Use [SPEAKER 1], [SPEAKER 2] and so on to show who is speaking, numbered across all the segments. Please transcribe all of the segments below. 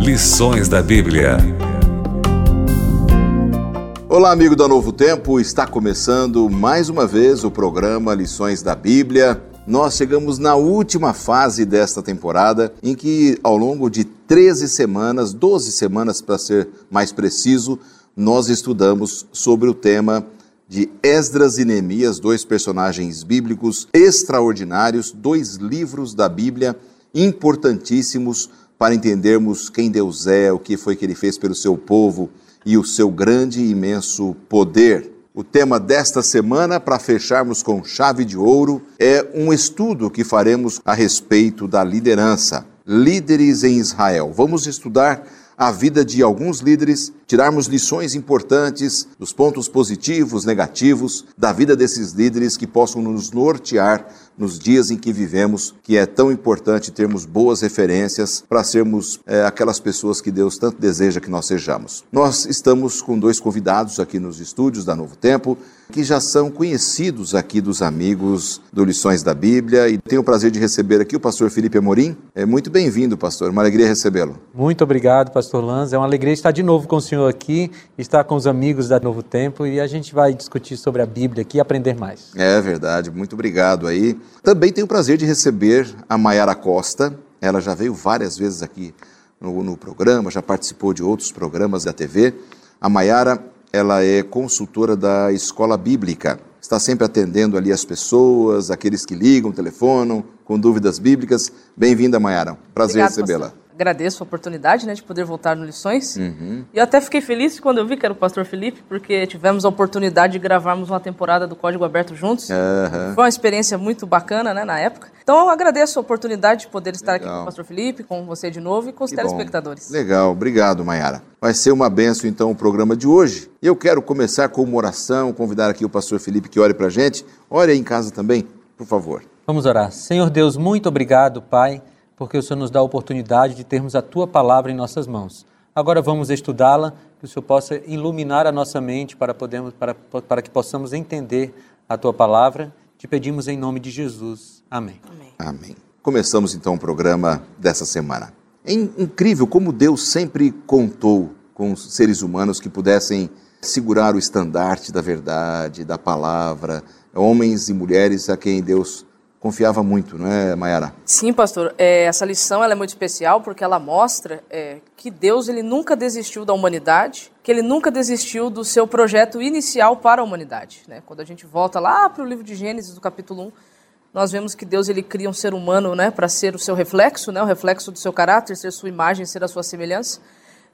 [SPEAKER 1] Lições da Bíblia.
[SPEAKER 2] Olá, amigo da Novo Tempo, está começando mais uma vez o programa Lições da Bíblia. Nós chegamos na última fase desta temporada, em que ao longo de 13 semanas, 12 semanas para ser mais preciso, nós estudamos sobre o tema de Esdras e Neemias, dois personagens bíblicos extraordinários, dois livros da Bíblia importantíssimos para entendermos quem Deus é, o que foi que ele fez pelo seu povo e o seu grande e imenso poder. O tema desta semana, para fecharmos com chave de ouro, é um estudo que faremos a respeito da liderança. Líderes em Israel. Vamos estudar a vida de alguns líderes, tirarmos lições importantes dos pontos positivos, negativos da vida desses líderes que possam nos nortear nos dias em que vivemos, que é tão importante termos boas referências para sermos é, aquelas pessoas que Deus tanto deseja que nós sejamos. Nós estamos com dois convidados aqui nos estúdios da Novo Tempo que já são conhecidos aqui dos amigos do Lições da Bíblia e tenho o prazer de receber aqui o pastor Felipe Amorim. É muito bem-vindo, pastor. Uma alegria recebê-lo.
[SPEAKER 3] Muito obrigado, pastor Lanz. É uma alegria estar de novo com o senhor aqui, estar com os amigos da Novo Tempo e a gente vai discutir sobre a Bíblia aqui e aprender mais.
[SPEAKER 2] É verdade. Muito obrigado aí. Também tenho o prazer de receber a Maiara Costa. Ela já veio várias vezes aqui no, no programa, já participou de outros programas da TV. A Maiara ela é consultora da escola bíblica. Está sempre atendendo ali as pessoas, aqueles que ligam, telefonam, com dúvidas bíblicas. Bem-vinda, Mayara. Prazer recebê-la
[SPEAKER 4] agradeço a oportunidade né, de poder voltar no Lições. Uhum. E eu até fiquei feliz quando eu vi que era o pastor Felipe, porque tivemos a oportunidade de gravarmos uma temporada do Código Aberto juntos. Uhum. Foi uma experiência muito bacana né, na época. Então eu agradeço a oportunidade de poder estar Legal. aqui com o pastor Felipe, com você de novo e com os que telespectadores.
[SPEAKER 2] Bom. Legal, obrigado, Mayara. Vai ser uma benção então o programa de hoje. E eu quero começar com uma oração, convidar aqui o pastor Felipe que ore para a gente. Ore aí em casa também, por favor.
[SPEAKER 3] Vamos orar. Senhor Deus, muito obrigado, Pai porque o Senhor nos dá a oportunidade de termos a tua palavra em nossas mãos. Agora vamos estudá-la, que o Senhor possa iluminar a nossa mente para, podermos, para, para que possamos entender a tua palavra. Te pedimos em nome de Jesus. Amém.
[SPEAKER 2] Amém. Amém. Começamos então o programa dessa semana. É incrível como Deus sempre contou com os seres humanos que pudessem segurar o estandarte da verdade, da palavra, homens e mulheres a quem Deus confiava muito, não é, Mayara?
[SPEAKER 4] Sim, pastor. É, essa lição é muito especial porque ela mostra é, que Deus ele nunca desistiu da humanidade, que ele nunca desistiu do seu projeto inicial para a humanidade. Né? Quando a gente volta lá para o livro de Gênesis, do capítulo 1, nós vemos que Deus ele cria um ser humano né, para ser o seu reflexo, né, o reflexo do seu caráter, ser sua imagem, ser a sua semelhança.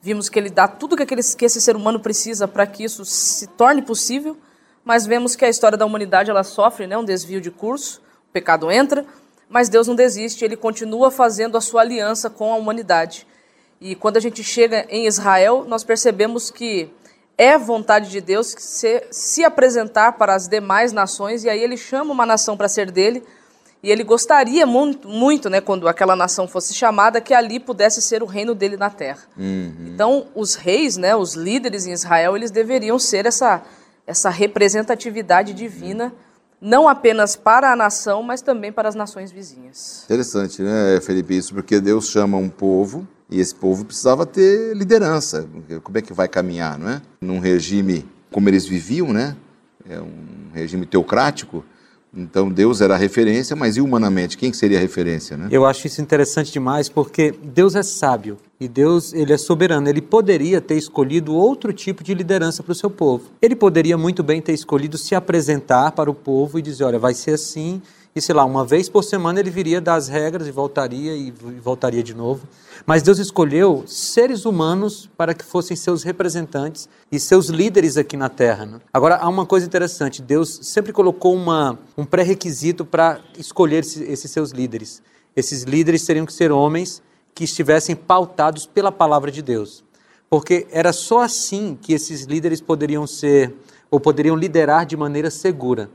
[SPEAKER 4] Vimos que ele dá tudo que, aquele, que esse ser humano precisa para que isso se torne possível, mas vemos que a história da humanidade ela sofre né, um desvio de curso pecado entra, mas Deus não desiste, ele continua fazendo a sua aliança com a humanidade. E quando a gente chega em Israel, nós percebemos que é vontade de Deus se, se apresentar para as demais nações, e aí ele chama uma nação para ser dele, e ele gostaria muito, muito né, quando aquela nação fosse chamada, que ali pudesse ser o reino dele na terra. Uhum. Então, os reis, né, os líderes em Israel, eles deveriam ser essa, essa representatividade divina. Uhum não apenas para a nação, mas também para as nações vizinhas.
[SPEAKER 2] Interessante, né, Felipe? Isso porque Deus chama um povo e esse povo precisava ter liderança. Como é que vai caminhar, não é? Num regime como eles viviam, né? É um regime teocrático. Então Deus era a referência, mas e humanamente, quem seria a referência, né?
[SPEAKER 3] Eu acho isso interessante demais porque Deus é sábio e Deus ele é soberano. Ele poderia ter escolhido outro tipo de liderança para o seu povo. Ele poderia muito bem ter escolhido se apresentar para o povo e dizer, olha, vai ser assim e sei lá, uma vez por semana ele viria das regras e voltaria e voltaria de novo. Mas Deus escolheu seres humanos para que fossem seus representantes e seus líderes aqui na terra. Né? Agora, há uma coisa interessante: Deus sempre colocou uma, um pré-requisito para escolher esses, esses seus líderes. Esses líderes teriam que ser homens que estivessem pautados pela palavra de Deus. Porque era só assim que esses líderes poderiam ser, ou poderiam liderar de maneira segura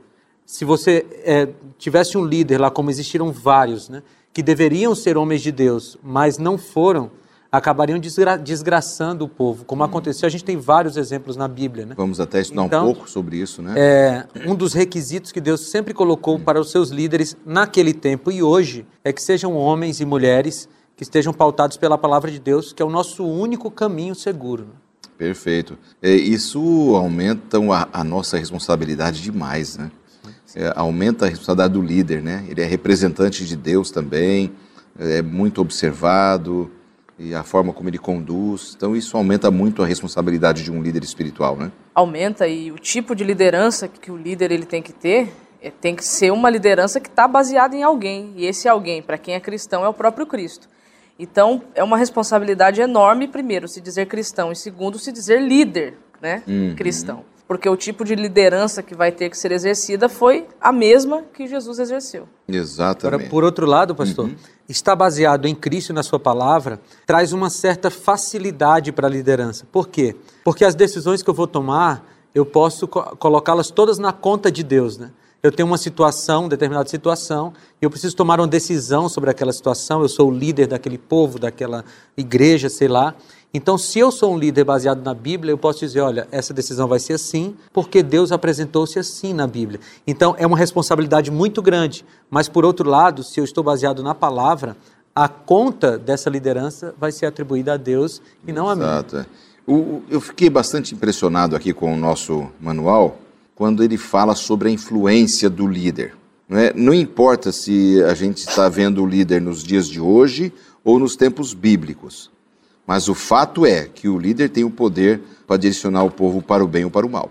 [SPEAKER 3] se você é, tivesse um líder lá, como existiram vários, né, que deveriam ser homens de Deus, mas não foram, acabariam desgra desgraçando o povo, como aconteceu. A gente tem vários exemplos na Bíblia. Né?
[SPEAKER 2] Vamos até estudar
[SPEAKER 3] Então,
[SPEAKER 2] um pouco sobre isso, né?
[SPEAKER 3] É, um dos requisitos que Deus sempre colocou para os seus líderes naquele tempo e hoje é que sejam homens e mulheres que estejam pautados pela palavra de Deus, que é o nosso único caminho seguro. né?
[SPEAKER 2] Perfeito. É, isso aumenta a, a nossa responsabilidade demais, né? É, aumenta a responsabilidade do líder, né? Ele é representante de Deus também, é muito observado e a forma como ele conduz. Então isso aumenta muito a responsabilidade de um líder espiritual, né?
[SPEAKER 4] Aumenta e o tipo de liderança que o líder ele tem que ter é, tem que ser uma liderança que está baseada em alguém. E esse alguém, para quem é cristão, é o próprio Cristo. Então, é uma responsabilidade enorme, primeiro, se dizer cristão, e segundo, se dizer líder né, cristão. Porque o tipo de liderança que vai ter que ser exercida foi a mesma que Jesus exerceu.
[SPEAKER 3] Agora,
[SPEAKER 2] Exatamente.
[SPEAKER 3] por outro lado, pastor, estar baseado em Cristo e na sua palavra traz uma certa facilidade para a liderança. Por quê? Porque as decisões que eu vou tomar, eu posso co- colocá-las todas na conta de Deus, né? Eu tenho uma situação, determinada situação, e eu preciso tomar uma decisão sobre aquela situação. Eu sou o líder daquele povo, daquela igreja, sei lá. Então, se eu sou um líder baseado na Bíblia, eu posso dizer: olha, essa decisão vai ser assim, porque Deus apresentou-se assim na Bíblia. Então, é uma responsabilidade muito grande. Mas, por outro lado, se eu estou baseado na palavra, a conta dessa liderança vai ser atribuída a Deus e não a mim.
[SPEAKER 2] Exato. é. Eu fiquei bastante impressionado aqui com o nosso manual quando ele fala sobre a influência do líder. Não, é? não importa se a gente está vendo o líder nos dias de hoje ou nos tempos bíblicos, mas o fato é que o líder tem o poder para direcionar o povo para o bem ou para o mal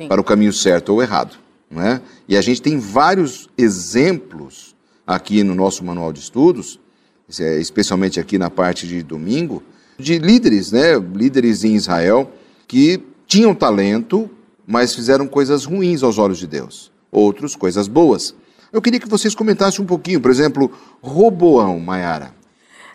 [SPEAKER 4] Sim.
[SPEAKER 2] para o caminho certo ou errado. Não é? E a gente tem vários exemplos aqui no nosso manual de estudos, é, especialmente aqui na parte de domingo, de líderes, né? líderes em Israel, que tinham talento, mas fizeram coisas ruins aos olhos de Deus, outros coisas boas. Eu queria que vocês comentassem um pouquinho, por exemplo, Roboão, Maiara.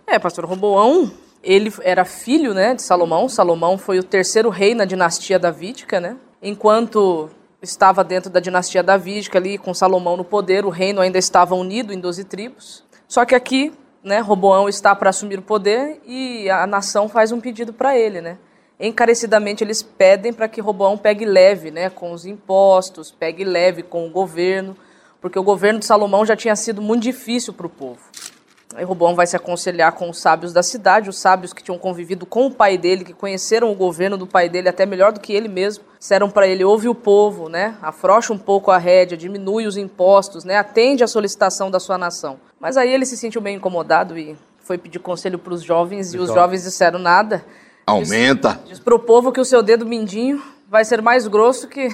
[SPEAKER 4] É, pastor Roboão, ele era filho, né, de Salomão. Salomão foi o terceiro rei na dinastia davídica, né? Enquanto estava dentro da dinastia davídica ali com Salomão no poder, o reino ainda estava unido em 12 tribos. Só que aqui, né, Roboão está para assumir o poder e a nação faz um pedido para ele, né? Encarecidamente eles pedem para que Roboão pegue leve, né, com os impostos, pegue leve com o governo, porque o governo de Salomão já tinha sido muito difícil para o povo. Roboão vai se aconselhar com os sábios da cidade, os sábios que tinham convivido com o pai dele, que conheceram o governo do pai dele até melhor do que ele mesmo. Disseram para ele: ouve o povo, né? afrouxa um pouco a rédea, diminui os impostos, né? atende à solicitação da sua nação. Mas aí ele se sentiu meio incomodado e foi pedir conselho para os jovens, e os jovens disseram nada.
[SPEAKER 2] Aumenta!
[SPEAKER 4] Diz para o povo que o seu dedo mindinho vai ser mais grosso que,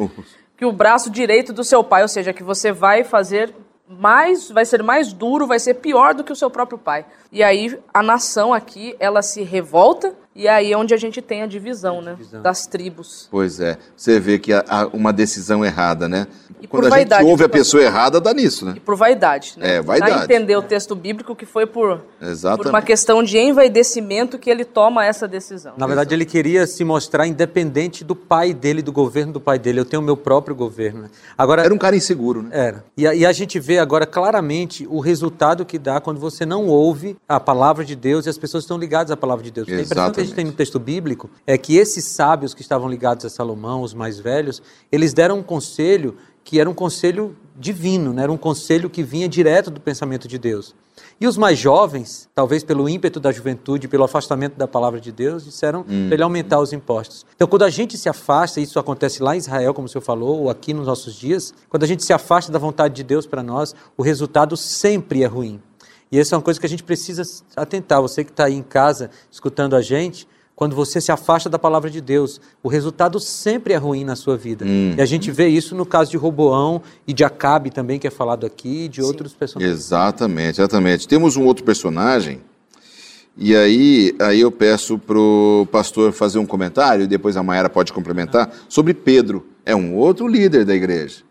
[SPEAKER 4] que o braço direito do seu pai, ou seja, que você vai fazer mais, vai ser mais duro, vai ser pior do que o seu próprio pai. E aí a nação aqui, ela se revolta e aí é onde a gente tem a divisão, né, das tribos.
[SPEAKER 2] Pois é, você vê que há uma decisão errada, né?
[SPEAKER 4] E
[SPEAKER 2] Quando
[SPEAKER 4] por
[SPEAKER 2] a
[SPEAKER 4] vaidade,
[SPEAKER 2] gente ouve a pessoa errada, dá nisso, né?
[SPEAKER 4] E por vaidade, né?
[SPEAKER 2] É, vaidade.
[SPEAKER 4] Dá a entender o texto bíblico que foi por, por
[SPEAKER 2] Exatamente.
[SPEAKER 4] uma questão de envaidecimento que ele toma essa decisão.
[SPEAKER 3] Na verdade, ele queria se mostrar independente do pai dele, do governo do pai dele. Eu tenho o meu próprio governo. né? Agora,
[SPEAKER 2] Era um cara inseguro, né?
[SPEAKER 3] Era. E a, e a gente vê agora claramente o resultado que dá quando você não ouve a palavra de Deus e as pessoas estão ligadas à palavra de Deus. A impressão que a gente tem no texto bíblico é que esses sábios que estavam ligados a Salomão, os mais velhos, eles deram um conselho que era um conselho divino, né? era um conselho que vinha direto do pensamento de Deus. E os mais jovens, talvez pelo ímpeto da juventude, pelo afastamento da palavra de Deus, disseram para ele aumentar os impostos. Então, quando a gente se afasta, e isso acontece lá em Israel, como o senhor falou, ou aqui nos nossos dias, quando a gente se afasta da vontade de Deus para nós, o resultado sempre é ruim. E essa é uma coisa que a gente precisa atentar. Você que está aí em casa escutando a gente, quando você se afasta da palavra de Deus, o resultado sempre é ruim na sua vida. E a gente vê isso no caso de Roboão e de Acabe também, que é falado aqui, e de outros personagens.
[SPEAKER 2] Exatamente, exatamente. Temos um outro personagem, e aí, aí eu peço pro pastor fazer um comentário, e depois a Mayara pode complementar, sobre Pedro. É um outro líder da igreja.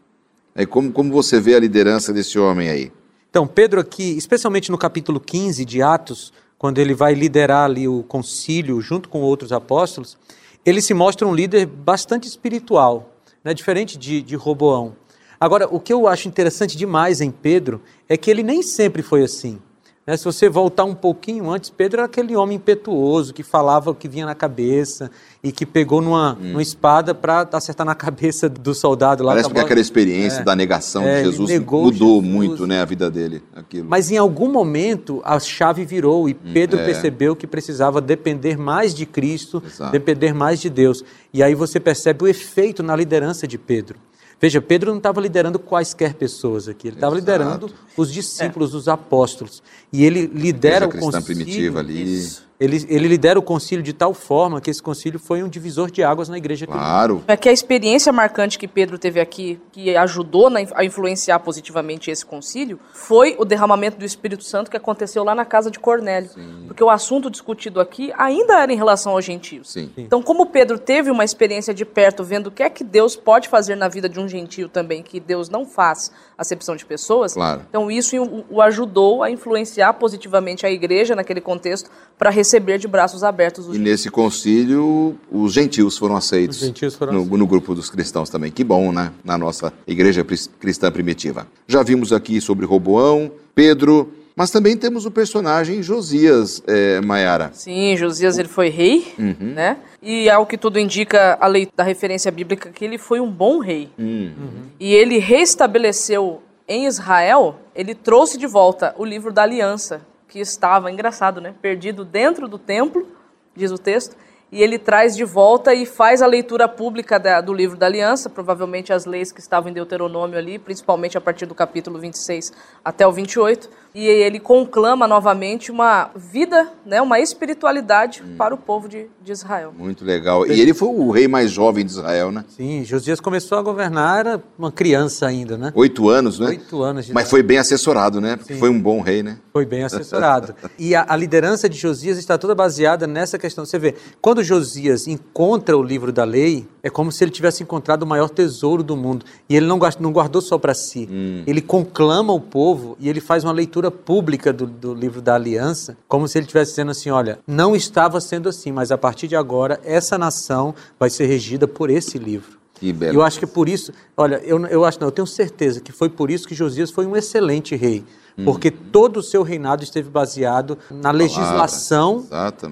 [SPEAKER 2] É como, como você vê a liderança desse homem aí?
[SPEAKER 3] Então, Pedro aqui, especialmente no capítulo 15 de Atos, quando ele vai liderar ali o concílio junto com outros apóstolos, ele se mostra um líder bastante espiritual, né? diferente de, de Roboão. Agora, o que eu acho interessante demais em Pedro é que ele nem sempre foi assim. Né? Se você voltar um pouquinho antes, Pedro era aquele homem impetuoso que falava o que vinha na cabeça e que pegou numa, hum. numa espada para acertar na cabeça do soldado lá.
[SPEAKER 2] Parece que aquela experiência é, da negação é, de Jesus mudou Jesus. muito né, a vida dele. Aquilo.
[SPEAKER 3] Mas em algum momento a chave virou e hum, Pedro é. percebeu que precisava depender mais de Cristo, Exato. depender mais de Deus. E aí você percebe o efeito na liderança de Pedro. Veja, Pedro não estava liderando quaisquer pessoas aqui, ele estava liderando os discípulos, é. os apóstolos. E ele lidera o concílio.
[SPEAKER 2] primitiva ali. Isso.
[SPEAKER 3] Ele, ele lidera o concílio de tal forma que esse concílio foi um divisor de águas na igreja.
[SPEAKER 2] Claro.
[SPEAKER 4] É que a experiência marcante que Pedro teve aqui, que ajudou na, a influenciar positivamente esse concílio, foi o derramamento do Espírito Santo que aconteceu lá na casa de Cornélio. Sim. Porque o assunto discutido aqui ainda era em relação aos gentios.
[SPEAKER 2] Sim.
[SPEAKER 4] Então, como Pedro teve uma experiência de perto, vendo o que é que Deus pode fazer na vida de um gentio também, que Deus não faz acepção de pessoas,
[SPEAKER 2] claro.
[SPEAKER 4] então isso o, o ajudou a influenciar positivamente a igreja naquele contexto para receber receber de braços abertos
[SPEAKER 2] os E nesse concílio, os gentios foram aceitos. Os
[SPEAKER 3] gentios foram
[SPEAKER 2] no,
[SPEAKER 3] aceitos.
[SPEAKER 2] no grupo dos cristãos também. Que bom, né? Na nossa igreja cristã primitiva. Já vimos aqui sobre Roboão, Pedro, mas também temos o personagem Josias, é, Maiara.
[SPEAKER 4] Sim, Josias ele foi rei, uhum. né? E ao que tudo indica a lei da referência bíblica que ele foi um bom rei.
[SPEAKER 2] Uhum.
[SPEAKER 4] E ele restabeleceu em Israel, ele trouxe de volta o livro da aliança, que estava, engraçado, né? Perdido dentro do templo, diz o texto, e ele traz de volta e faz a leitura pública da, do livro da aliança, provavelmente as leis que estavam em Deuteronômio ali, principalmente a partir do capítulo 26 até o 28 e ele conclama novamente uma vida, né, uma espiritualidade hum. para o povo de, de, Israel.
[SPEAKER 2] Muito legal. E ele foi o rei mais jovem de Israel, né?
[SPEAKER 3] Sim, Josias começou a governar, era uma criança ainda, né?
[SPEAKER 2] Oito anos, né?
[SPEAKER 3] Oito anos.
[SPEAKER 2] Mas foi bem assessorado, né? Porque Sim. foi um bom rei, né?
[SPEAKER 3] Foi bem assessorado. e a, a, liderança de Josias está toda baseada nessa questão. Você vê, quando Josias encontra o livro da lei, é como se ele tivesse encontrado o maior tesouro do mundo. E ele não, não guardou só para si. Hum. Ele conclama o povo e ele faz uma leitura pública do, do livro da aliança, como se ele estivesse dizendo assim: olha, não estava sendo assim, mas a partir de agora essa nação vai ser regida por esse livro.
[SPEAKER 2] Que belo.
[SPEAKER 3] Eu acho que é por isso, olha, eu, eu acho não, eu tenho certeza que foi por isso que Josias foi um excelente rei. Hum. Porque todo o seu reinado esteve baseado na legislação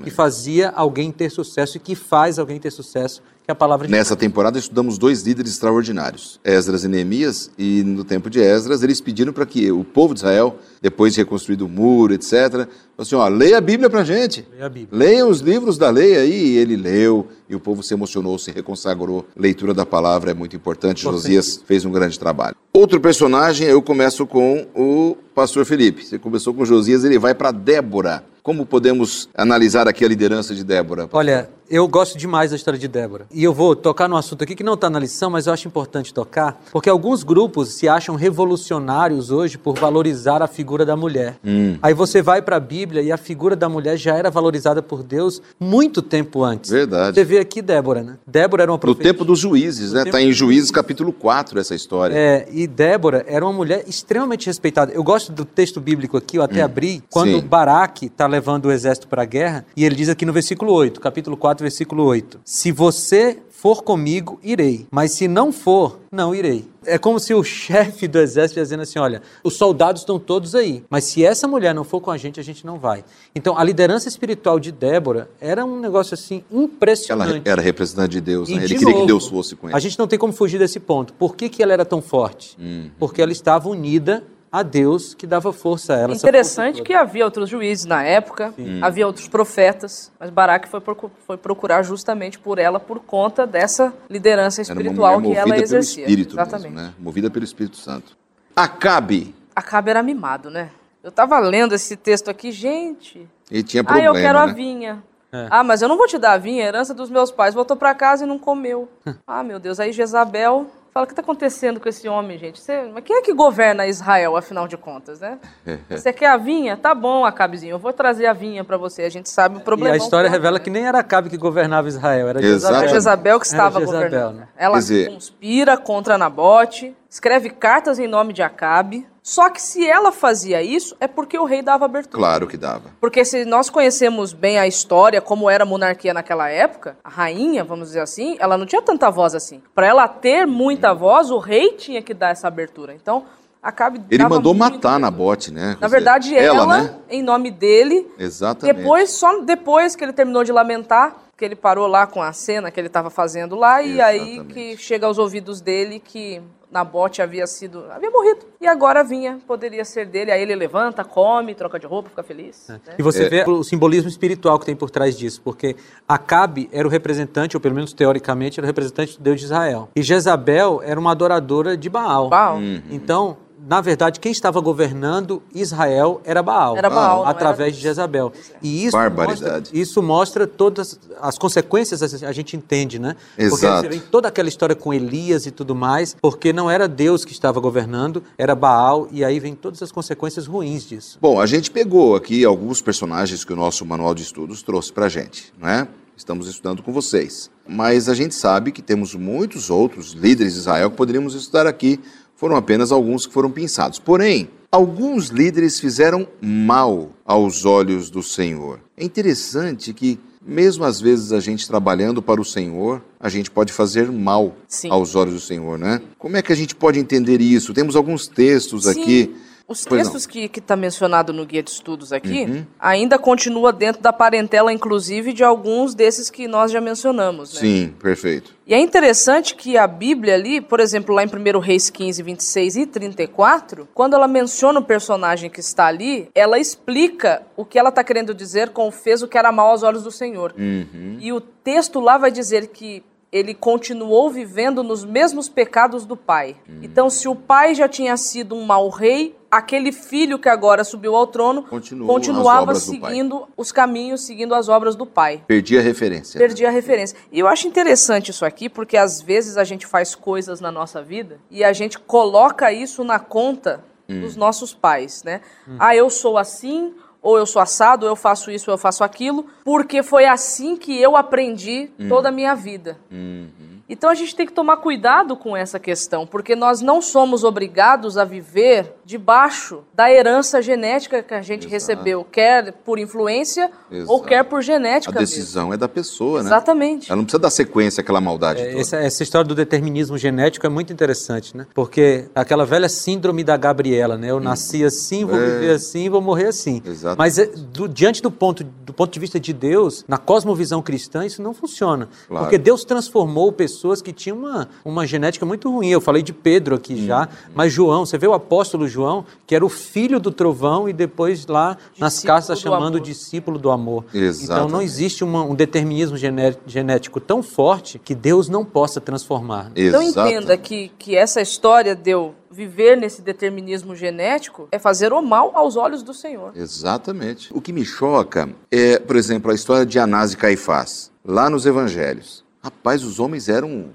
[SPEAKER 3] que fazia alguém ter sucesso e que faz alguém ter sucesso que a palavra de
[SPEAKER 2] Nessa temporada estudamos dois líderes extraordinários, Esdras e Neemias, e no tempo de Esdras eles pediram para que o povo de Israel, depois de reconstruído o muro, etc., assim, ó, leia a Bíblia para a gente.
[SPEAKER 3] Leia a Bíblia.
[SPEAKER 2] Leiam os livros da lei aí. E ele leu, e o povo se emocionou, se reconsagrou. Leitura da palavra é muito importante. Josias fez um grande trabalho. Outro personagem, eu começo com o pastor Felipe. Você começou com Josias, ele vai para Débora. Como podemos analisar aqui a liderança de Débora?
[SPEAKER 3] Olha, eu gosto demais da história de Débora. E eu vou tocar num assunto aqui que não está na lição, mas eu acho importante tocar, porque alguns grupos se acham revolucionários hoje por valorizar a figura da mulher.
[SPEAKER 2] Hum.
[SPEAKER 3] Aí você vai para a Bíblia e a figura da mulher já era valorizada por Deus muito tempo antes.
[SPEAKER 2] Verdade.
[SPEAKER 3] Você vê aqui Débora, né? Débora era uma
[SPEAKER 2] profetisa. No tempo dos juízes, né? Está em Juízes capítulo 4 essa história.
[SPEAKER 3] É, e Débora era uma mulher extremamente respeitada. Eu gosto do texto bíblico aqui, eu até hum. abri, quando Sim. Baraque está levando o exército para a guerra, e ele diz aqui no versículo 8, capítulo 4, versículo 8: Se você for comigo, irei, mas se não for, não irei. É como se o chefe do exército dizendo assim: olha, os soldados estão todos aí, mas se essa mulher não for com a gente, a gente não vai. Então, a liderança espiritual de Débora era um negócio assim impressionante.
[SPEAKER 2] Ela era representante de Deus, né? Ele de queria novo, que Deus fosse com ela.
[SPEAKER 3] A gente não tem como fugir desse ponto. Por que, que ela era tão forte?
[SPEAKER 2] Hum.
[SPEAKER 3] Porque ela estava unida a Deus que dava força a ela.
[SPEAKER 4] Interessante que havia outros juízes na época, Sim. havia outros profetas, mas Baraque foi, foi procurar justamente por ela por conta dessa liderança espiritual que ela exercia.
[SPEAKER 2] Pelo Espírito Exatamente. Mesmo, né? Movida pelo Espírito Santo. Acabe.
[SPEAKER 4] Acabe era mimado, né? Eu estava lendo esse texto aqui, gente.
[SPEAKER 2] Ele tinha problema,
[SPEAKER 4] Ah, eu quero
[SPEAKER 2] né?
[SPEAKER 4] a vinha. É. Ah, mas eu não vou te dar a vinha, a herança dos meus pais. Voltou para casa e não comeu. ah, meu Deus. Aí Jezabel Fala, o que está acontecendo com esse homem, gente? Você, mas quem é que governa Israel, afinal de contas, né? Você quer a vinha? Tá bom, Acabezinho, eu vou trazer a vinha para você. A gente sabe o problema.
[SPEAKER 3] E a história revela que nem era Acabe que governava Israel, era
[SPEAKER 4] Jezabel. Era Jezabel que estava Jezabel, governando. Né? Ela dizer... conspira contra Nabote, escreve cartas em nome de Acabe, só que se ela fazia isso, é porque o rei dava abertura.
[SPEAKER 2] Claro que dava.
[SPEAKER 4] Porque se nós conhecemos bem a história, como era a monarquia naquela época, a rainha, vamos dizer assim, ela não tinha tanta voz assim. Para ela ter muita voz, o rei tinha que dar essa abertura. Então, Acabe
[SPEAKER 2] Ele mandou matar
[SPEAKER 4] medo.
[SPEAKER 2] Nabote, né?
[SPEAKER 4] Na verdade, ela,
[SPEAKER 2] né?
[SPEAKER 4] em nome dele,
[SPEAKER 2] Exatamente.
[SPEAKER 4] depois, só depois que ele terminou de lamentar, que ele parou lá com a cena que ele estava fazendo lá, e aí
[SPEAKER 2] Exatamente.
[SPEAKER 4] que chega aos ouvidos dele que Nabote havia sido, havia morrido. E agora vinha, poderia ser dele. Aí ele levanta, come, troca de roupa, fica feliz. né?
[SPEAKER 3] E você
[SPEAKER 2] É.
[SPEAKER 3] vê o simbolismo espiritual que tem por trás disso, porque Acabe era o representante, ou pelo menos teoricamente, era o representante do Deus de Israel. E Jezabel era uma adoradora de Baal.
[SPEAKER 4] Baal.
[SPEAKER 2] Uhum.
[SPEAKER 3] Então, na verdade, quem estava governando Israel era Baal.
[SPEAKER 4] Era Baal, não
[SPEAKER 3] através
[SPEAKER 4] era
[SPEAKER 3] de Jezabel. E isso
[SPEAKER 2] Barbaridade.
[SPEAKER 3] mostra, isso mostra todas as consequências, a gente entende, né? Porque
[SPEAKER 2] Exato.
[SPEAKER 3] você vê toda aquela história com Elias e tudo mais, porque não era Deus que estava governando, era Baal, e aí vem todas as consequências ruins disso.
[SPEAKER 2] Bom, a gente pegou aqui alguns personagens que o nosso manual de estudos trouxe pra gente, né? Estamos estudando com vocês. Mas a gente sabe que temos muitos outros líderes de Israel que poderíamos estudar aqui. Foram apenas alguns que foram pensados. Porém, alguns líderes fizeram mal aos olhos do Senhor. É interessante que, mesmo às vezes a gente trabalhando para o Senhor, a gente pode fazer mal
[SPEAKER 4] Sim.
[SPEAKER 2] aos olhos do Senhor, né? Como é que a gente pode entender isso? Temos alguns textos
[SPEAKER 4] Sim.
[SPEAKER 2] aqui.
[SPEAKER 4] Os
[SPEAKER 2] Pois
[SPEAKER 4] textos que está mencionado no guia de estudos aqui
[SPEAKER 2] Uhum.
[SPEAKER 4] ainda continua dentro da parentela, inclusive, de alguns desses que nós já mencionamos. Né?
[SPEAKER 2] Sim, perfeito.
[SPEAKER 4] E é interessante que a Bíblia ali, por exemplo, lá em 1 Reis 15, 26 e 34, quando ela menciona o personagem que está ali, ela explica o que ela está querendo dizer com fez o que era mal aos olhos do Senhor.
[SPEAKER 2] Uhum.
[SPEAKER 4] E o texto lá vai dizer que ele continuou vivendo nos mesmos pecados do pai.
[SPEAKER 2] Hum.
[SPEAKER 4] Então, se o pai já tinha sido um mau rei, aquele filho que agora subiu ao trono
[SPEAKER 2] Continuou
[SPEAKER 4] continuava seguindo os caminhos, seguindo as obras do pai.
[SPEAKER 2] Perdi a referência.
[SPEAKER 4] Perdi a referência. E eu acho interessante isso aqui, porque às vezes a gente faz coisas na nossa vida e a gente coloca isso na conta dos nossos pais, né? Ah, eu sou assim, ou eu sou assado, ou eu faço isso, ou eu faço aquilo, porque foi assim que eu aprendi toda a minha vida. Então a gente tem que tomar cuidado com essa questão, porque nós não somos obrigados a viver debaixo da herança genética que a gente
[SPEAKER 2] Exato.
[SPEAKER 4] recebeu, quer por influência ou
[SPEAKER 2] Exato.
[SPEAKER 4] quer por
[SPEAKER 2] A
[SPEAKER 4] genética mesmo.
[SPEAKER 2] decisão é da pessoa, né?
[SPEAKER 4] Exatamente.
[SPEAKER 2] Ela não precisa dar sequência àquela maldade
[SPEAKER 3] É,
[SPEAKER 2] toda.
[SPEAKER 3] Essa, essa história do determinismo genético é muito interessante, né? Porque aquela velha síndrome da Gabriela, né? Eu nasci assim, vou
[SPEAKER 2] É.
[SPEAKER 3] viver assim, vou morrer assim.
[SPEAKER 2] Exato.
[SPEAKER 3] Mas é, do- diante do ponto, do ponto de vista de Deus, na cosmovisão cristã, isso não funciona.
[SPEAKER 2] Claro.
[SPEAKER 3] Porque Deus transformou pessoas que tinham uma, uma genética muito ruim. Eu falei de Pedro aqui já, mas João, você vê o apóstolo João, que era o filho do trovão e depois lá nas
[SPEAKER 4] Discípulo
[SPEAKER 3] cartas
[SPEAKER 4] do
[SPEAKER 3] chamando
[SPEAKER 4] amor.
[SPEAKER 3] discípulo do amor. Então não
[SPEAKER 2] Exatamente.
[SPEAKER 3] existe uma- um determinismo gené- genético tão forte que Deus não possa transformar.
[SPEAKER 4] Então
[SPEAKER 2] Exato.
[SPEAKER 4] entenda que, que essa história de eu viver nesse determinismo genético é fazer o mal aos olhos do Senhor.
[SPEAKER 2] Exatamente. O que me choca é, por exemplo, a história de Anás e Caifás, lá nos evangelhos. Rapaz, os homens eram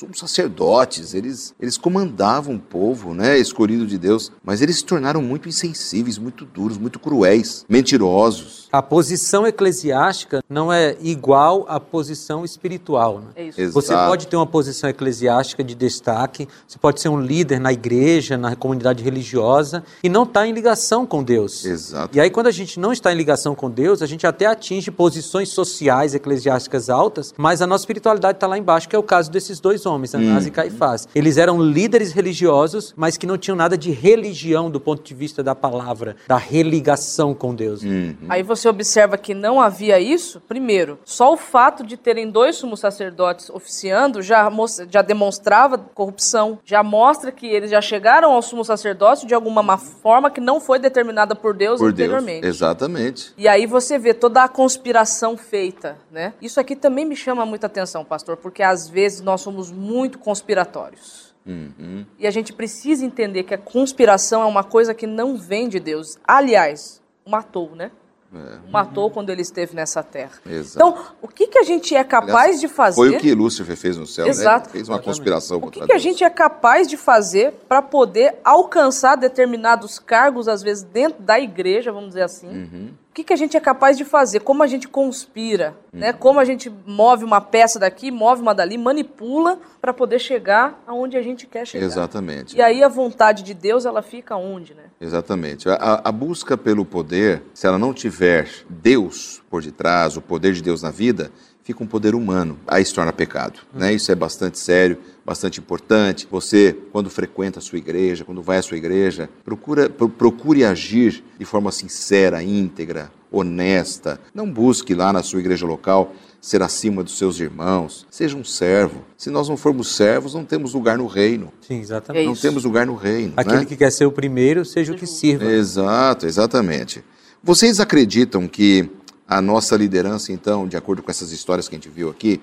[SPEAKER 2] sumos sacerdotes, eles, eles comandavam o povo, né, escolhido de Deus, mas eles se tornaram muito insensíveis, muito duros, muito cruéis, mentirosos.
[SPEAKER 3] A posição eclesiástica não é igual à posição espiritual. Né?
[SPEAKER 4] É isso.
[SPEAKER 2] Exato.
[SPEAKER 3] Você pode ter uma posição eclesiástica de destaque, você pode ser um líder na igreja, na comunidade religiosa e não estar em ligação com Deus.
[SPEAKER 2] Exato.
[SPEAKER 3] E aí, quando a gente não está em ligação com Deus, a gente até atinge posições sociais eclesiásticas altas, mas a nossa espiritualidade está lá embaixo, que é o caso desses dois homens, Anás e Caifás. Eles eram líderes religiosos, mas que não tinham nada de religião do ponto de vista da palavra, da religação com Deus.
[SPEAKER 2] Hum.
[SPEAKER 4] Aí você observa que não havia isso. Primeiro, só o fato de terem dois sumos sacerdotes oficiando já, já demonstrava corrupção. Já mostra que eles já chegaram ao sumo sacerdócio de alguma má forma que não foi determinada por Deus
[SPEAKER 2] Por Deus.
[SPEAKER 4] anteriormente.
[SPEAKER 2] Exatamente.
[SPEAKER 4] E aí você vê toda a conspiração feita, né? Isso aqui também me chama muita atenção, pastor, porque às vezes nós somos muito conspiratórios.
[SPEAKER 2] Uhum.
[SPEAKER 4] E a gente precisa entender que a conspiração é uma coisa que não vem de Deus. Aliás, o matou, né? O matou quando ele esteve nessa terra.
[SPEAKER 2] É. Exato.
[SPEAKER 4] Então, o que, que a gente é capaz de fazer?
[SPEAKER 2] Foi o que Lúcifer fez no céu,
[SPEAKER 4] Exato.
[SPEAKER 2] né? Fez uma conspiração
[SPEAKER 4] O
[SPEAKER 2] contra
[SPEAKER 4] que, que a gente é capaz de fazer para poder alcançar determinados cargos, às vezes dentro da igreja, vamos dizer assim?
[SPEAKER 2] Uhum.
[SPEAKER 4] O que, que a gente é capaz de fazer? Como a gente conspira, né? Como a gente move uma peça daqui, move uma dali, manipula para poder chegar aonde a gente quer chegar.
[SPEAKER 2] Exatamente.
[SPEAKER 4] E aí a vontade de Deus, ela fica onde, né?
[SPEAKER 2] Exatamente. A, a busca pelo poder, se ela não tiver Deus por detrás, o poder de Deus na vida, fica um poder humano, aí se torna pecado. Né? Isso é bastante sério, bastante importante. Você, quando frequenta a sua igreja, quando vai à sua igreja, procura, pro- procure agir de forma sincera, íntegra, honesta. Não busque lá na sua igreja local ser acima dos seus irmãos. Seja um servo. Se nós não formos servos, não temos lugar no reino.
[SPEAKER 3] Sim,
[SPEAKER 4] É
[SPEAKER 3] exatamente.
[SPEAKER 2] Não
[SPEAKER 4] isso.
[SPEAKER 2] temos lugar no reino.
[SPEAKER 3] Aquele
[SPEAKER 2] né?
[SPEAKER 3] que quer ser o primeiro, seja o que sirva.
[SPEAKER 2] Exato, exatamente. Vocês acreditam que a nossa liderança, então, de acordo com essas histórias que a gente viu aqui,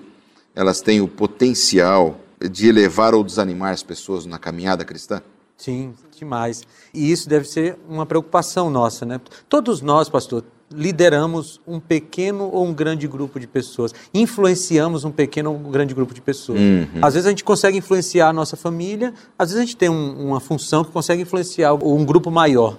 [SPEAKER 2] elas têm o potencial de elevar ou desanimar as pessoas na caminhada cristã?
[SPEAKER 3] Sim, demais. E isso deve ser uma preocupação nossa, né? Todos nós, pastor, lideramos um pequeno ou um grande grupo de pessoas, influenciamos um pequeno ou um grande grupo de pessoas. Às vezes a gente consegue influenciar a nossa família, às vezes a gente tem um- uma função que consegue influenciar um grupo maior.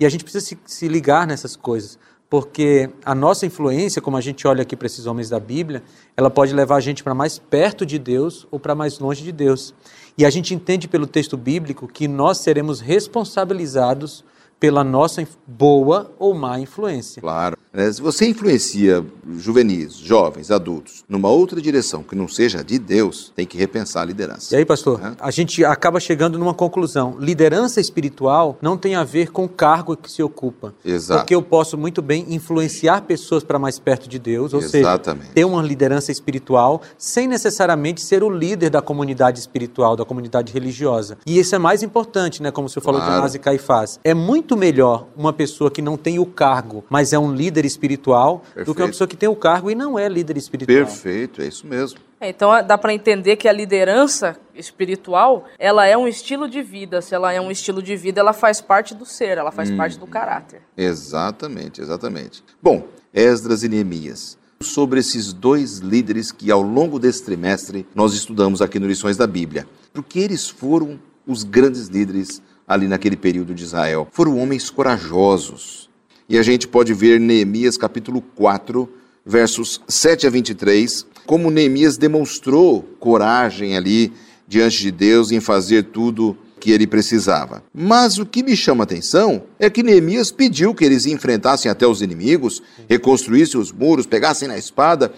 [SPEAKER 3] E a gente precisa se, se ligar nessas coisas. Porque a nossa influência, como a gente olha aqui para esses homens da Bíblia, ela pode levar a gente para mais perto de Deus ou para mais longe de Deus. E a gente entende pelo texto bíblico que nós seremos responsabilizados pela nossa boa ou má influência.
[SPEAKER 2] Claro. É, Se você influencia juvenis, jovens, adultos, numa outra direção que não seja de Deus, tem que repensar a liderança.
[SPEAKER 3] E aí, pastor,
[SPEAKER 2] Né?
[SPEAKER 3] a gente acaba chegando numa conclusão. Liderança espiritual não tem a ver com o cargo que se ocupa.
[SPEAKER 2] Exato.
[SPEAKER 3] Porque eu posso muito bem influenciar pessoas para mais perto de Deus, ou
[SPEAKER 2] Exatamente.
[SPEAKER 3] seja, ter uma liderança espiritual sem necessariamente ser o líder da comunidade espiritual, da comunidade religiosa. E isso é mais importante, né? Como o senhor falou de
[SPEAKER 2] Claro.
[SPEAKER 3] Anás e Caifás. É muito melhor uma pessoa que não tem o cargo, mas é um líder espiritual, do que uma
[SPEAKER 2] Perfeito.
[SPEAKER 3] pessoa que tem o cargo e não é líder espiritual.
[SPEAKER 2] Perfeito, é isso mesmo.
[SPEAKER 4] É, Então dá para entender que a liderança espiritual, ela é um estilo de vida. Se ela é um estilo de vida, ela faz parte do ser, ela faz parte do caráter.
[SPEAKER 2] Exatamente, exatamente. Bom, Esdras e Neemias. Sobre esses dois líderes que ao longo desse trimestre nós estudamos aqui no Lições da Bíblia. Porque eles foram os grandes líderes ali naquele período de Israel. Foram homens corajosos. E a gente pode ver Neemias capítulo 4, versos 7 a 23, como Neemias demonstrou coragem ali diante de Deus em fazer tudo que ele precisava. Mas o que me chama atenção é que Neemias pediu que eles enfrentassem até os inimigos, reconstruíssem os muros, pegassem na espada,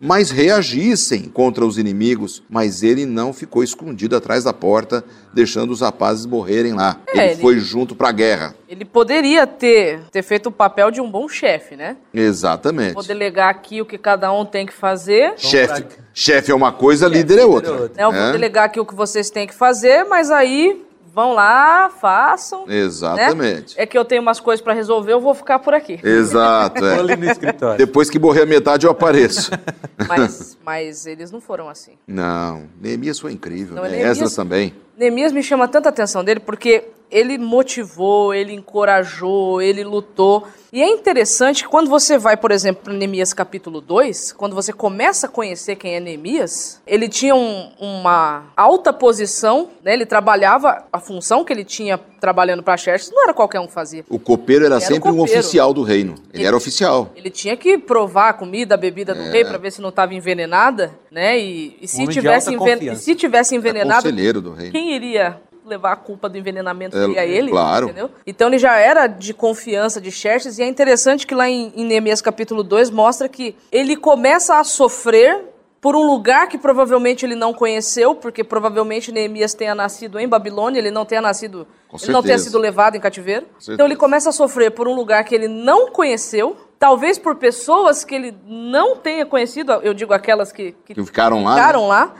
[SPEAKER 2] mas reagissem contra os inimigos. Mas ele não ficou escondido atrás da porta, deixando os rapazes morrerem lá.
[SPEAKER 4] É,
[SPEAKER 2] ele
[SPEAKER 4] ele-
[SPEAKER 2] foi junto para a guerra.
[SPEAKER 4] Ele poderia ter, ter feito o papel de um bom chefe, né?
[SPEAKER 2] Exatamente.
[SPEAKER 4] Vou delegar aqui o que cada um tem que fazer.
[SPEAKER 2] Chefe, chefe é uma coisa, líder é outra.
[SPEAKER 3] outra.
[SPEAKER 4] Né? Eu vou
[SPEAKER 2] É?
[SPEAKER 4] delegar aqui o que vocês têm que fazer, mas aí vão lá, façam. né?
[SPEAKER 2] Exatamente.
[SPEAKER 4] É que eu tenho umas coisas para resolver, eu vou ficar por aqui.
[SPEAKER 2] Exato, é.
[SPEAKER 3] ali no escritório.
[SPEAKER 2] Depois que morrer a metade eu apareço.
[SPEAKER 4] Mas, mas eles não foram assim.
[SPEAKER 2] Não, Neemias foi incrível,
[SPEAKER 4] Não,
[SPEAKER 2] né?
[SPEAKER 4] Neemias-
[SPEAKER 2] Esdras também.
[SPEAKER 4] Neemias me chama tanta atenção dele porque ele motivou, ele encorajou, ele lutou. E é interessante que quando você vai, por exemplo, para Neemias capítulo 2, quando você começa a conhecer quem é Neemias, ele tinha um- uma alta posição, né? ele trabalhava, a função que ele tinha trabalhando para Xerxes não era qualquer um que fazia.
[SPEAKER 2] O copeiro era,
[SPEAKER 4] Era
[SPEAKER 2] sempre um
[SPEAKER 4] copeiro.
[SPEAKER 2] oficial do reino. Ele,
[SPEAKER 4] Ele-
[SPEAKER 2] era oficial.
[SPEAKER 4] Ele tinha que provar a comida, a bebida do rei para ver se não estava envenenada, né? E, e se, tivesse enven- e se tivesse envenenado,
[SPEAKER 2] conselheiro do reino.
[SPEAKER 4] quem iria levar a culpa do envenenamento
[SPEAKER 2] É,
[SPEAKER 4] seria ele,
[SPEAKER 2] claro.
[SPEAKER 4] entendeu? Então ele já era de confiança de Xerxes e é interessante que lá em, em Neemias capítulo 2 mostra que ele começa a sofrer por um lugar que provavelmente ele não conheceu, porque provavelmente Neemias tenha nascido em Babilônia, ele não tenha nascido,
[SPEAKER 2] Com
[SPEAKER 4] ele não tenha sido levado em cativeiro. Então ele começa a sofrer por um lugar que ele não conheceu, talvez por pessoas que ele não tenha conhecido, eu digo aquelas que, que
[SPEAKER 2] Que ficaram lá. né?
[SPEAKER 4] ficaram lá.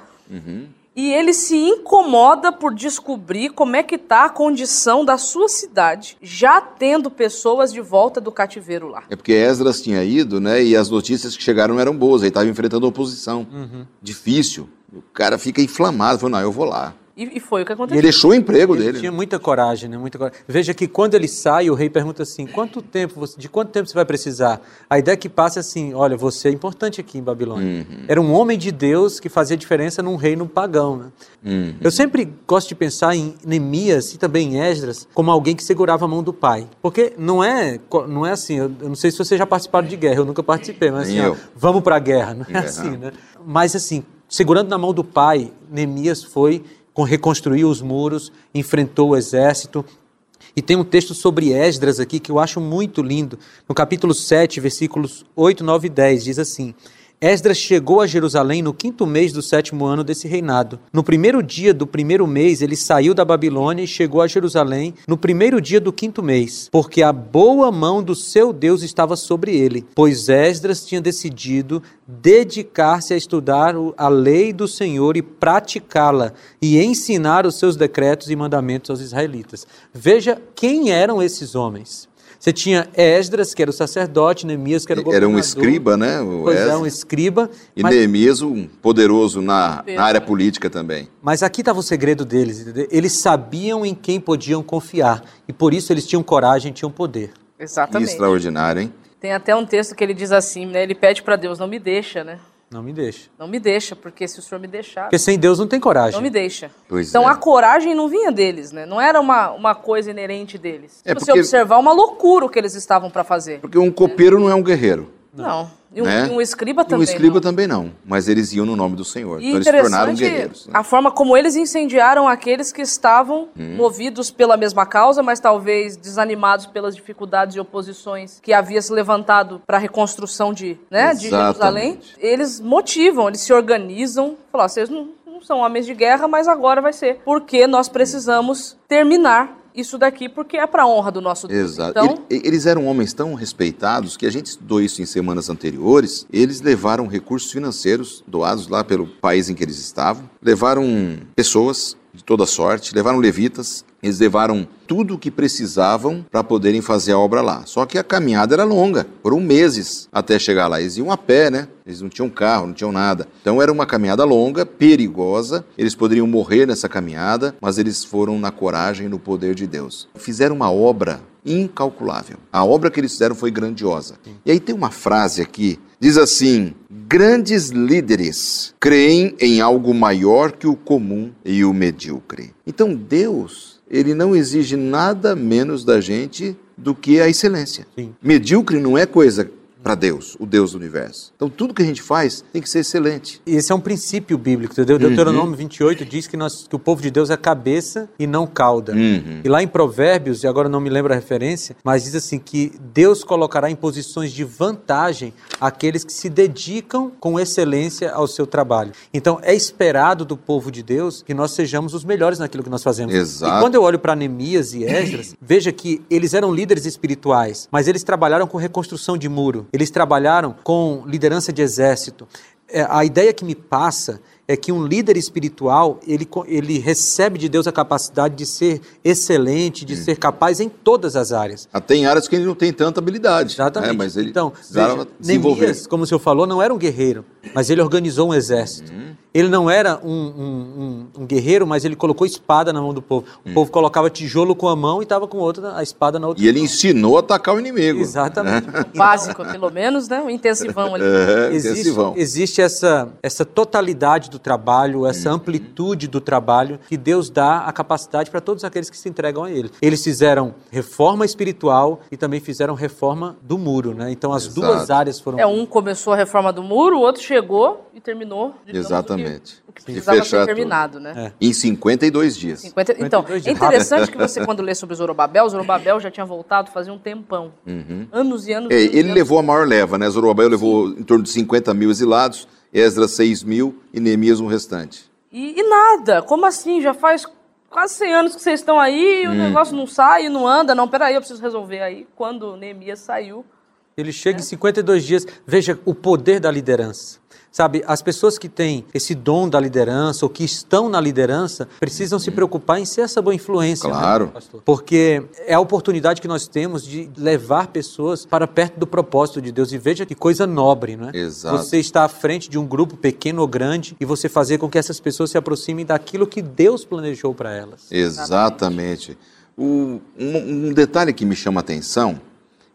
[SPEAKER 4] E ele se incomoda por descobrir como é que está a condição da sua cidade, já tendo pessoas de volta do cativeiro lá.
[SPEAKER 2] É porque Esdras tinha ido, né? E as notícias que chegaram eram boas. Ele estava enfrentando oposição.
[SPEAKER 3] Uhum.
[SPEAKER 2] Difícil. O cara fica inflamado. Falou, não, eu vou lá.
[SPEAKER 4] E, e foi o que
[SPEAKER 2] E
[SPEAKER 4] aconteceu.
[SPEAKER 2] ele deixou o emprego
[SPEAKER 3] Ele
[SPEAKER 2] dele.
[SPEAKER 3] tinha muita coragem, né? Muita coragem. Veja que quando ele sai, o rei pergunta assim: quanto tempo você, de quanto tempo você vai precisar? A ideia que passa é assim: olha, você é importante aqui em Babilônia. Era um homem de Deus que fazia diferença num reino pagão. Né?
[SPEAKER 2] Uhum.
[SPEAKER 3] Eu sempre gosto de pensar em Neemias e também em Esdras como alguém que segurava a mão do pai. Porque não é, não é assim, eu, eu não sei se vocês já participaram de guerra, eu nunca participei, mas assim, ó, vamos para a guerra, não é
[SPEAKER 2] É,
[SPEAKER 3] assim, né? Mas assim, segurando na mão do pai, Neemias foi, reconstruiu os muros, enfrentou o exército. E tem um texto sobre Esdras aqui que eu acho muito lindo. No capítulo 7, versículos 8, 9 e 10, diz assim: Esdras chegou a Jerusalém no quinto mês do sétimo ano desse reinado. No primeiro dia do primeiro mês, ele saiu da Babilônia e chegou a Jerusalém no primeiro dia do quinto mês, porque a boa mão do seu Deus estava sobre ele, pois Esdras tinha decidido dedicar-se a estudar a lei do Senhor e praticá-la, e ensinar os seus decretos e mandamentos aos israelitas. Veja quem eram esses homens. Você tinha Esdras, que era o sacerdote, Neemias, que era o governador.
[SPEAKER 2] Era um escriba, né? O
[SPEAKER 3] Pois é,
[SPEAKER 2] Esdras.
[SPEAKER 3] um escriba.
[SPEAKER 2] E
[SPEAKER 3] mas-
[SPEAKER 2] Neemias, um poderoso na, na área política também.
[SPEAKER 3] Mas aqui estava o segredo deles. entendeu? Eles sabiam em quem podiam confiar. E por isso eles tinham coragem, tinham poder.
[SPEAKER 4] Exatamente.
[SPEAKER 2] Extraordinário, hein?
[SPEAKER 4] Tem até um texto que ele diz assim, né? Ele pede para Deus, não me deixa, né?
[SPEAKER 3] Não me deixa.
[SPEAKER 4] Não me deixa, porque se o senhor me deixar,
[SPEAKER 3] Porque sem Deus não tem coragem.
[SPEAKER 4] não me deixa.
[SPEAKER 2] Pois
[SPEAKER 4] então
[SPEAKER 2] é.
[SPEAKER 4] a coragem não vinha deles, né? Não era uma, uma coisa inerente deles.
[SPEAKER 2] É
[SPEAKER 4] Se você
[SPEAKER 2] porque-
[SPEAKER 4] observar, uma loucura o que eles estavam para fazer.
[SPEAKER 2] Porque um copeiro não é um guerreiro.
[SPEAKER 4] Não. E um,
[SPEAKER 2] né?
[SPEAKER 4] e um escriba
[SPEAKER 2] E
[SPEAKER 4] também.
[SPEAKER 2] um escriba
[SPEAKER 4] não.
[SPEAKER 2] também não. Mas eles iam no nome do Senhor.
[SPEAKER 4] E
[SPEAKER 2] então eles se tornaram guerreiros. né?
[SPEAKER 4] a forma como eles incendiaram aqueles que estavam
[SPEAKER 2] Hum.
[SPEAKER 4] movidos pela mesma causa, mas talvez desanimados pelas dificuldades e oposições que havia se levantado para a reconstrução de, né, de Jerusalém. Eles motivam, eles se organizam. Falar, "Ó, vocês não, não são homens de guerra, mas agora vai ser. Porque nós precisamos terminar isso daqui, porque é para honra do nosso Deus.
[SPEAKER 2] Exato.
[SPEAKER 4] Então,
[SPEAKER 2] Ele- Eles eram homens tão respeitados que a gente estudou isso em semanas anteriores. Eles levaram recursos financeiros doados lá pelo país em que eles estavam, levaram pessoas de toda sorte, levaram levitas, eles levaram tudo o que precisavam para poderem fazer a obra lá. Só que a caminhada era longa, foram meses até chegar lá. Eles iam a pé, né? Eles não tinham carro, não tinham nada. Então era uma caminhada longa, perigosa. Eles poderiam morrer nessa caminhada, mas eles foram na coragem e no poder de Deus. Fizeram uma obra incalculável. A obra que eles fizeram foi grandiosa. E aí tem uma frase aqui, diz assim: grandes líderes creem em algo maior que o comum e o medíocre. Então Deus, ele não exige nada menos da gente do que a excelência.
[SPEAKER 3] Sim.
[SPEAKER 2] Medíocre não é coisa para Deus, o Deus do universo. Então tudo que a gente faz tem que ser excelente.
[SPEAKER 3] E Esse é um princípio bíblico, entendeu? Deuteronômio 28 diz que, nós, que o povo de Deus é cabeça e não cauda.
[SPEAKER 2] Uhum.
[SPEAKER 3] E lá em Provérbios, e agora não me lembro a referência, mas diz assim que Deus colocará em posições de vantagem aqueles que se dedicam com excelência ao seu trabalho. Então é esperado do povo de Deus que nós sejamos os melhores naquilo que nós fazemos.
[SPEAKER 2] Exato.
[SPEAKER 3] E quando eu olho para Neemias e Esdras, veja que eles eram líderes espirituais, mas eles trabalharam com reconstrução de muro, eles trabalharam com liderança de exército. É, a ideia que me passa é que um líder espiritual, ele, ele recebe de Deus a capacidade de ser excelente, de ser capaz em todas as áreas.
[SPEAKER 2] Até em áreas que ele não tem tanta habilidade.
[SPEAKER 3] Exatamente.
[SPEAKER 2] né? Mas ele
[SPEAKER 3] então, veja,
[SPEAKER 2] desenvolver.
[SPEAKER 3] Neemias, como o senhor falou, não era um guerreiro, mas ele organizou um exército.
[SPEAKER 2] Uhum.
[SPEAKER 3] Ele não era um, um- um- um guerreiro, mas ele colocou espada na mão do povo. O povo colocava tijolo com a mão e estava com outra, a espada na outra.
[SPEAKER 2] E ele
[SPEAKER 3] mão.
[SPEAKER 2] ensinou a atacar o inimigo.
[SPEAKER 3] Exatamente.
[SPEAKER 4] básico, pelo menos, né? O intensivão ali.
[SPEAKER 2] É,
[SPEAKER 3] Existe,
[SPEAKER 2] intensivão.
[SPEAKER 3] existe essa, essa totalidade do trabalho, essa amplitude do trabalho que Deus dá a capacidade para todos aqueles que se entregam a Ele. Eles fizeram reforma espiritual e também fizeram reforma do muro, né? Então as
[SPEAKER 2] Exato.
[SPEAKER 3] duas áreas foram.
[SPEAKER 4] É, um começou a reforma do muro, o outro chegou e terminou. digamos,
[SPEAKER 2] Exatamente.
[SPEAKER 4] O que, o que
[SPEAKER 2] De
[SPEAKER 4] precisava terminado, né?
[SPEAKER 3] É.
[SPEAKER 2] Em 52 dias.
[SPEAKER 4] 50, então,
[SPEAKER 3] 52
[SPEAKER 4] é
[SPEAKER 3] de
[SPEAKER 4] interessante que você, quando lê sobre Zorobabel, Zorobabel já tinha voltado fazia um tempão. Anos e anos.
[SPEAKER 2] É,
[SPEAKER 4] anos
[SPEAKER 2] ele
[SPEAKER 4] anos.
[SPEAKER 2] levou a maior leva, né? Zorobabel levou em torno de 50 mil exilados, Esdras 6 mil e Neemias um restante.
[SPEAKER 4] E, e nada, como assim? Já faz quase 100 anos que vocês estão aí e o negócio não sai, não anda. Não, peraí, eu preciso resolver aí. Quando Neemias saiu,
[SPEAKER 3] Ele chega em 52 dias. Veja o poder da liderança. Sabe, as pessoas que têm esse dom da liderança ou que estão na liderança precisam se preocupar em ser essa boa influência. né,
[SPEAKER 2] Claro.
[SPEAKER 3] pastor? Porque é a oportunidade que nós temos de levar pessoas para perto do propósito de Deus. E veja que coisa nobre, não é?
[SPEAKER 2] Exato.
[SPEAKER 3] Você está à frente de um grupo pequeno ou grande e você fazer com que essas pessoas se aproximem daquilo que Deus planejou para elas.
[SPEAKER 2] Exatamente. O- um, um detalhe que me chama a atenção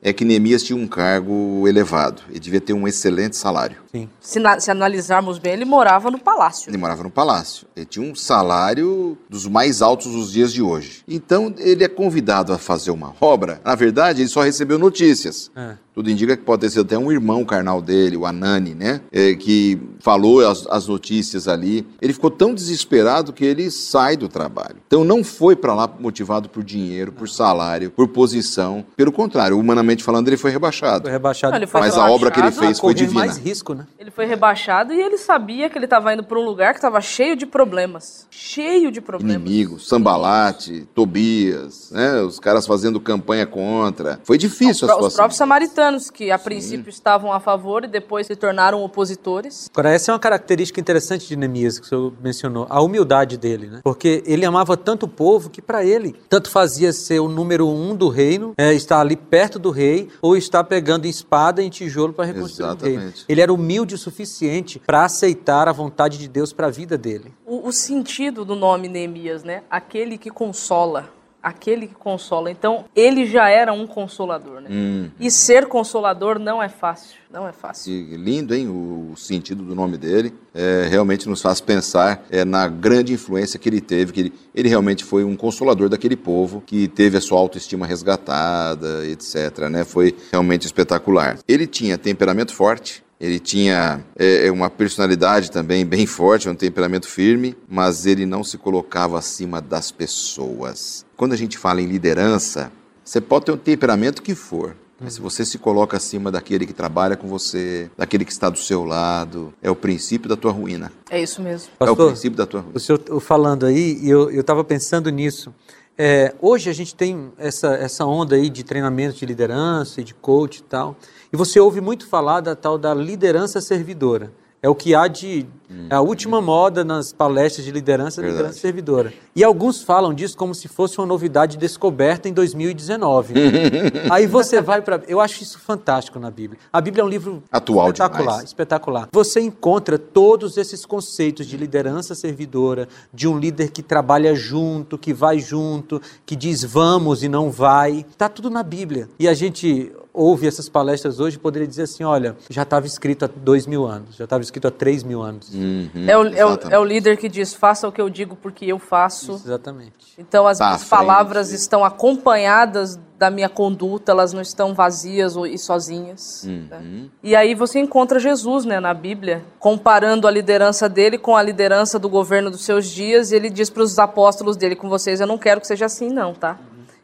[SPEAKER 2] é que Neemias tinha um cargo elevado e devia ter um excelente salário.
[SPEAKER 3] Sim.
[SPEAKER 4] se, na- se analisarmos bem, ele morava no palácio.
[SPEAKER 2] Ele morava no palácio. Ele tinha um salário dos mais altos dos dias de hoje. Então ele é convidado a fazer uma obra. Na verdade, ele só recebeu notícias.
[SPEAKER 3] É.
[SPEAKER 2] Tudo indica que pode ter sido até um irmão carnal dele, o Anani, né? É, que falou as, as notícias ali. Ele ficou tão desesperado que ele sai do trabalho. Então não foi para lá motivado por dinheiro, por salário, por posição. Pelo contrário, humanamente falando, ele foi rebaixado.
[SPEAKER 3] Foi rebaixado.
[SPEAKER 4] Não, ele foi
[SPEAKER 2] Mas a obra que ele
[SPEAKER 4] rebaixado,
[SPEAKER 2] fez foi divina.
[SPEAKER 3] mais risco, né?
[SPEAKER 4] Ele foi rebaixado e ele sabia que ele estava indo para um lugar que estava cheio de problemas. Cheio de problemas.
[SPEAKER 2] Inimigos, Sambalate, Tobias, né? Os caras fazendo campanha contra. Foi difícil a
[SPEAKER 4] Os
[SPEAKER 2] situação.
[SPEAKER 4] próprios samaritanos, que a princípio estavam a favor e depois se tornaram opositores.
[SPEAKER 3] Agora, essa é uma característica interessante de Neemias que o senhor mencionou, a humildade dele, né? Porque ele amava tanto o povo que para ele tanto fazia ser o número um do reino, é, estar ali perto do rei, ou estar pegando espada em tijolo para reconstruir o reino.
[SPEAKER 2] Exatamente.
[SPEAKER 3] Ele era humilde o suficiente para aceitar a vontade de Deus para a vida dele.
[SPEAKER 4] O, o sentido do nome Neemias, né? Aquele que consola. Aquele que consola. Então, ele já era um consolador, né?
[SPEAKER 2] Hum.
[SPEAKER 4] E ser consolador não é fácil. Não é fácil.
[SPEAKER 2] E lindo, hein? O, sentido do nome dele é, realmente nos faz pensar é, na grande influência que ele teve, que ele, ele realmente foi um consolador daquele povo que teve a sua autoestima resgatada, etc. Né? Foi realmente espetacular. Ele tinha temperamento forte. Ele tinha é, uma personalidade também bem forte, um temperamento firme, mas ele não se colocava acima das pessoas. Quando a gente fala em liderança, você pode ter um temperamento que for, mas se você se coloca acima daquele que trabalha com você, daquele que está do seu lado, é o princípio da tua ruína.
[SPEAKER 4] É isso mesmo.
[SPEAKER 2] é o
[SPEAKER 3] Pastor,
[SPEAKER 2] princípio da tua ruína.
[SPEAKER 3] o senhor falando aí, e eu estava pensando nisso. É, hoje a gente tem essa, essa onda aí de treinamento de liderança e de coach e tal, e você ouve muito falar da tal da liderança servidora. É o que há de. É a última moda nas palestras de liderança,
[SPEAKER 2] Verdade.
[SPEAKER 3] liderança servidora. E alguns falam disso como se fosse uma novidade descoberta em 2019. Aí você vai para. Eu acho isso fantástico na Bíblia. A Bíblia é um livro
[SPEAKER 2] Atual
[SPEAKER 3] espetacular,
[SPEAKER 2] demais.
[SPEAKER 3] espetacular. Você encontra todos esses conceitos de liderança servidora, de um líder que trabalha junto, que vai junto, que diz vamos e não vai. Está tudo na Bíblia. E a gente ouve essas palestras hoje poderia dizer assim: olha, já estava escrito há dois mil anos, já estava escrito há três mil anos.
[SPEAKER 2] Uhum,
[SPEAKER 4] É o, é, o,
[SPEAKER 2] exatamente.
[SPEAKER 4] é o líder que diz: faça o que eu digo porque eu faço.
[SPEAKER 3] Exatamente.
[SPEAKER 4] Então as
[SPEAKER 2] Tá
[SPEAKER 4] minhas
[SPEAKER 2] frente.
[SPEAKER 4] palavras estão acompanhadas da minha conduta, elas não estão vazias e sozinhas.
[SPEAKER 2] Uhum.
[SPEAKER 4] né? E aí você encontra Jesus né, na Bíblia, comparando a liderança dele com a liderança do governo dos seus dias, e ele diz para os apóstolos dele, com vocês, eu não quero que seja assim não, tá?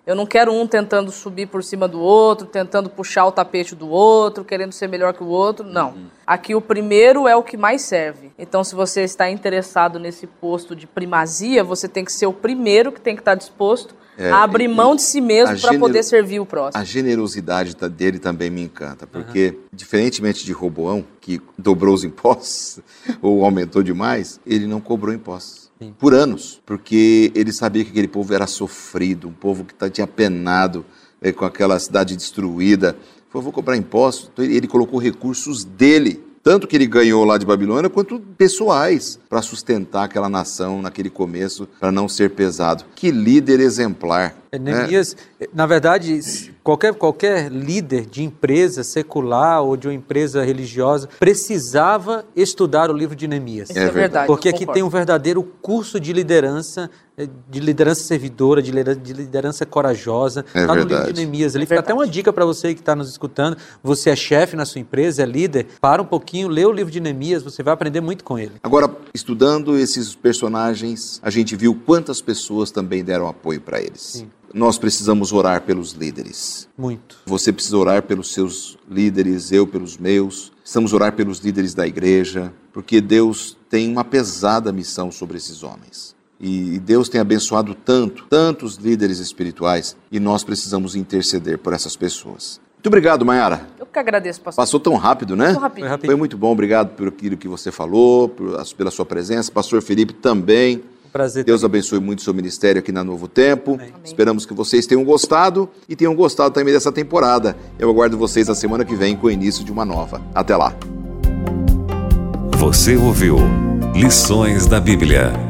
[SPEAKER 4] Eu não quero um tentando subir por cima do outro, tentando puxar o tapete do outro, querendo ser melhor que o outro. Não. Aqui o primeiro é o que mais serve. Então, se você está interessado nesse posto de primazia, você tem que ser o primeiro que tem que estar disposto
[SPEAKER 2] É,
[SPEAKER 4] a abrir
[SPEAKER 2] e-
[SPEAKER 4] mão de si mesmo para poder servir o próximo.
[SPEAKER 2] A generosidade dele também me encanta, porque, diferentemente de Roboão, que dobrou os impostos ou aumentou demais, ele não cobrou impostos. Por anos, porque ele sabia que aquele povo era sofrido, um povo que tá- tinha penado eh, com aquela cidade destruída. Falou, vou cobrar impostos. Então, ele colocou recursos dele, tanto que ele ganhou lá de Babilônia, quanto pessoais, para sustentar aquela nação naquele começo, para não ser pesado. Que líder exemplar.
[SPEAKER 3] É? Neemias, na verdade, qualquer, qualquer líder de empresa secular ou de uma empresa religiosa precisava estudar o livro de Neemias.
[SPEAKER 2] É
[SPEAKER 4] é,
[SPEAKER 2] verdade.
[SPEAKER 3] Porque aqui tem um verdadeiro curso de liderança, eh, de liderança servidora, de lidera- de liderança corajosa.
[SPEAKER 2] É
[SPEAKER 3] Está no livro de Neemias. Ali
[SPEAKER 4] É
[SPEAKER 3] fica até uma dica para você que está nos escutando. Você é chefe na sua empresa, é líder. Para um pouquinho, lê o livro de Neemias, você vai aprender muito com ele.
[SPEAKER 2] Agora, estudando esses personagens, a gente viu quantas pessoas também deram apoio para eles.
[SPEAKER 3] Sim.
[SPEAKER 2] Nós precisamos orar pelos líderes.
[SPEAKER 3] Muito.
[SPEAKER 2] Você precisa orar pelos seus líderes, eu pelos meus. Precisamos orar pelos líderes da igreja, porque Deus tem uma pesada missão sobre esses homens. E Deus tem abençoado tanto, tantos líderes espirituais, e nós precisamos interceder por essas pessoas. Muito obrigado, Mayara.
[SPEAKER 4] Eu que agradeço, pastor.
[SPEAKER 2] Passou tão rápido, né?
[SPEAKER 3] Rápido.
[SPEAKER 2] Foi muito bom, obrigado por aquilo que você falou, por- pela sua presença. Pastor Felipe também.
[SPEAKER 3] Prazer.
[SPEAKER 2] Deus abençoe muito o seu ministério aqui na Novo Tempo.
[SPEAKER 3] Amém.
[SPEAKER 2] Esperamos que vocês tenham gostado e tenham gostado também dessa temporada. Eu aguardo vocês na semana que vem com o início de uma nova. Até lá.
[SPEAKER 1] Você ouviu Lições da Bíblia.